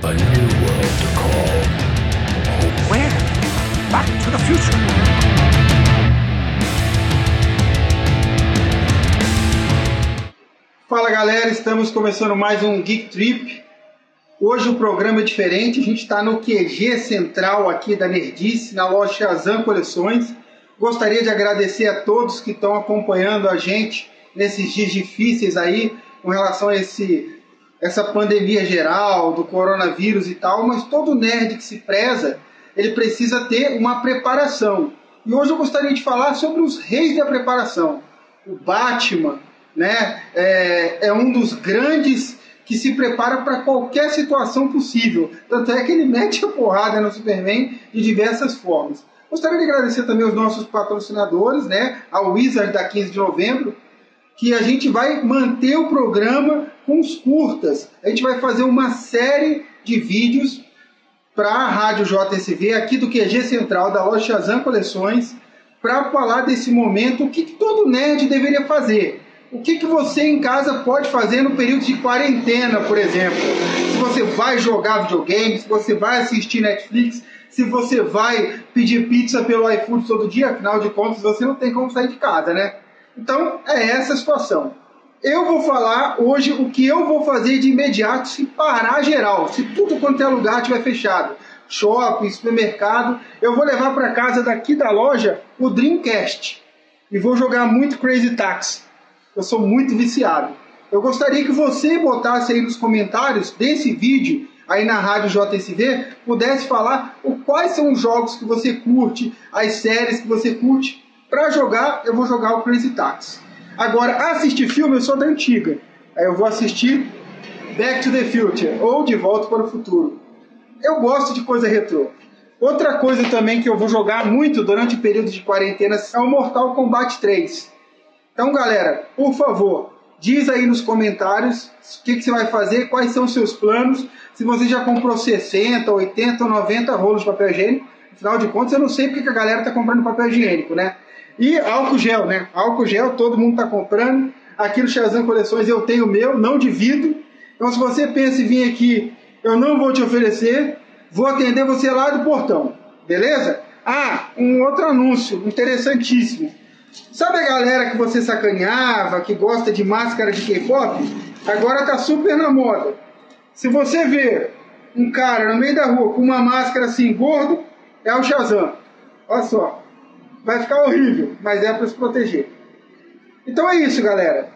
A new world to call Where? Back to the future. Fala galera, estamos começando mais um Geek Trip. Hoje o programa é diferente, a gente está no QG central aqui da Nerdice, na loja Shazam Coleções. Gostaria de agradecer a todos que estão acompanhando a gente nesses dias difíceis aí, com relação a esse, essa pandemia geral, do coronavírus e tal, mas todo nerd que se preza, ele precisa ter uma preparação. E hoje eu gostaria de falar sobre os reis da preparação. O Batman, né, é, é um dos grandes que se prepara para qualquer situação possível. Tanto é que ele mete a porrada no Superman de diversas formas. Gostaria de agradecer também aos nossos patrocinadores, né, a Wizard da 15 de novembro, que a gente vai manter o programa com os curtas. A gente vai fazer uma série de vídeos para a Rádio JSV, aqui do QG Central da loja Shazam Coleções, para falar desse momento, o que todo nerd deveria fazer. O que, que você em casa pode fazer no período de quarentena, por exemplo? Se você vai jogar videogame, se você vai assistir Netflix, se você vai pedir pizza pelo iFood todo dia, afinal de contas você não tem como sair de casa, né? Então é essa a situação. Eu vou falar hoje o que eu vou fazer de imediato se parar geral, se tudo quanto é lugar estiver fechado. Shopping, supermercado, eu vou levar para casa daqui da loja o Dreamcast e vou jogar muito Crazy Taxi. Eu sou muito viciado. Eu gostaria que você botasse aí nos comentários desse vídeo, aí na Rádio JSV, pudesse falar o, quais são os jogos que você curte, as séries que você curte. Para jogar, eu vou jogar o Crazy Taxi. Agora, assistir filme, eu sou da antiga. Aí eu vou assistir Back to the Future ou De Volta para o Futuro. Eu gosto de coisa retrô. Outra coisa também que eu vou jogar muito durante o período de quarentena é o Mortal Kombat 3. Então, galera, por favor, diz aí nos comentários o que, que, você vai fazer, quais são os seus planos, se você já comprou 60, 80 ou 90 rolos de papel higiênico. Afinal de contas, eu não sei porque que a galera está comprando papel higiênico, né? E álcool gel, né? Álcool gel todo mundo está comprando. Aqui no Shazam Coleções eu tenho o meu, não divido. Então, se você pensa em vir aqui, eu não vou te oferecer, vou atender você lá do portão, beleza? Ah, um outro anúncio interessantíssimo. Sabe a galera que você sacaneava, que gosta de máscara de K-pop? Agora tá super na moda. Se você vê um cara no meio da rua com uma máscara assim gordo, é o Shazam. Olha só. Vai ficar horrível, mas é para se proteger. Então é isso, galera.